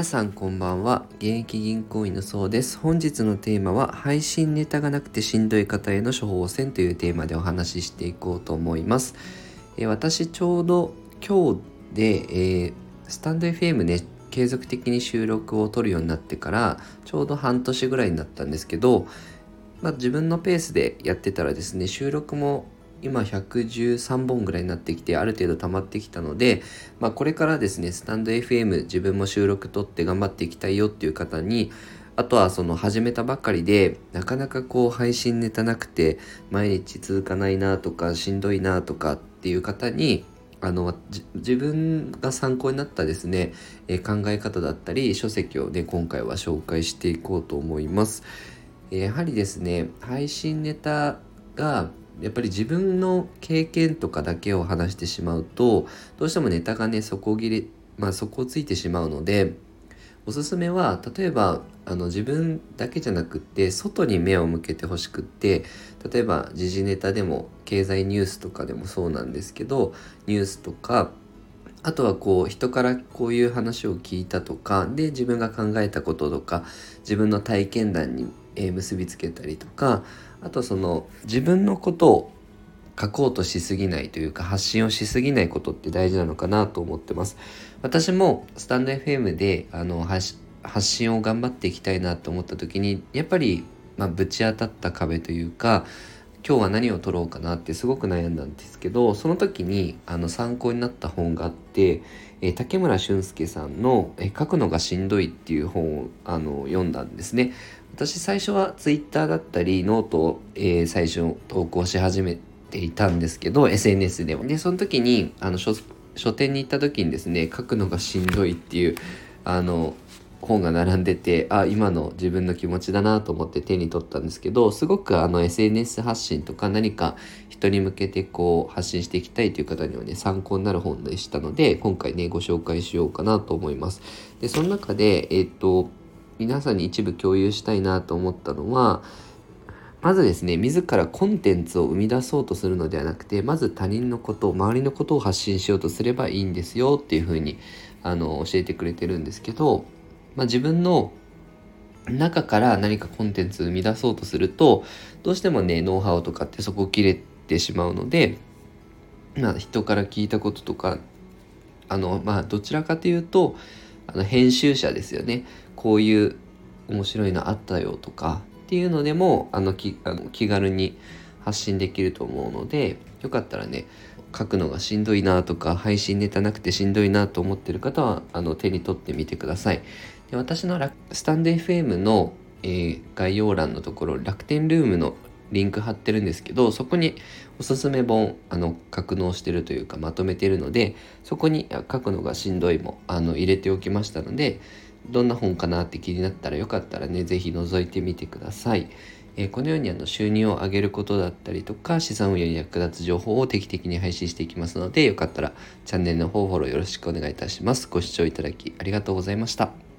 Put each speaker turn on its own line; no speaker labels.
皆さんこんばんは。現役銀行員のそうです。本日のテーマは配信ネタがなくてしんどい方への処方箋というテーマでお話ししていこうと思います、えー、私ちょうど今日で、えー、スタンド FM ね継続的に収録を撮るようになってからちょうど半年ぐらいになったんですけど、まあ、自分のペースでやってたらですね収録も今113本ぐらいになってきてある程度溜まってきたので、まあ、これからですねスタンド FM 自分も収録撮って頑張っていきたいよっていう方にあとはその始めたばっかりでなかなかこう配信ネタなくて毎日続かないなとかしんどいなとかっていう方にあの自分が参考になったですね、え考え方だったり書籍をね今回は紹介していこうと思います。やはりですね配信ネタがやっぱり自分の経験とかだけを話してしまうとどうしてもネタがね底切れまあ底をついてしまうのでおすすめは例えばあの自分だけじゃなくって外に目を向けてほしくって例えば時事ネタでも経済ニュースとかでもそうなんですけどニュースとかあとはこう人からこういう話を聞いたとかで自分が考えたこととか自分の体験談にえ結びつけたりとかあとその自分のことを書こうとしすぎないというか発信をしすぎないことって大事なのかなと思ってます。私もスタンド FM であの発信を頑張っていきたいなと思った時にやっぱり、まあ、ぶち当たった壁というか今日は何を撮ろうかなってすごく悩んだんですけどその時にあの参考になった本があって、えー、竹村俊介さんの、えー「書くのがしんどい」っていう本をあの読んだんですね。私最初は Twitter だったりノートを、えー、最初投稿し始めていたんですけど SNS でもでその時にあの書書店に行った時にですね書くのがしんどいっていうあの本が並んでてあ今の自分の気持ちだなと思って手に取ったんですけどすごくあの SNS 発信とか何か人に向けてこう発信していきたいという方にはね参考になる本でしたので今回ねご紹介しようかなと思います。でその中でえっ、と皆さんに一部共有したいなと思ったのはまずですね自らコンテンツを生み出そうとするのではなくてまず他人のこと周りのことを発信しようとすればいいんですよっていうふうにあの教えてくれてるんですけどまあ、自分の中から何かコンテンツを生み出そうとするとどうしてもねノウハウとかってそこ切れてしまうので、まあ、人から聞いたこととかあのまあどちらかというとあの編集者ですよねこういう面白いのあったよとかっていうのでもあのきあの気軽に発信できると思うのでよかったらね書くのがしんどいなとか配信ネタなくてしんどいなと思ってる方はあの手に取ってみてください。で私のスタンド FM の、えー、概要欄のところ楽天ルームのリンク貼ってるんですけどそこにおすすめ本あの格納してるというかまとめてるのでそこに書くのがしんどいもあの入れておきましたのでどんな本かなって気になったらよかったらね是非覗いてみてください。えー、このようにあの収入を上げることだったりとか資産運用に役立つ情報を定期的に配信していきますのでよかったらチャンネルの方フォローよろしくお願いいたします。ご視聴いただきありがとうございました。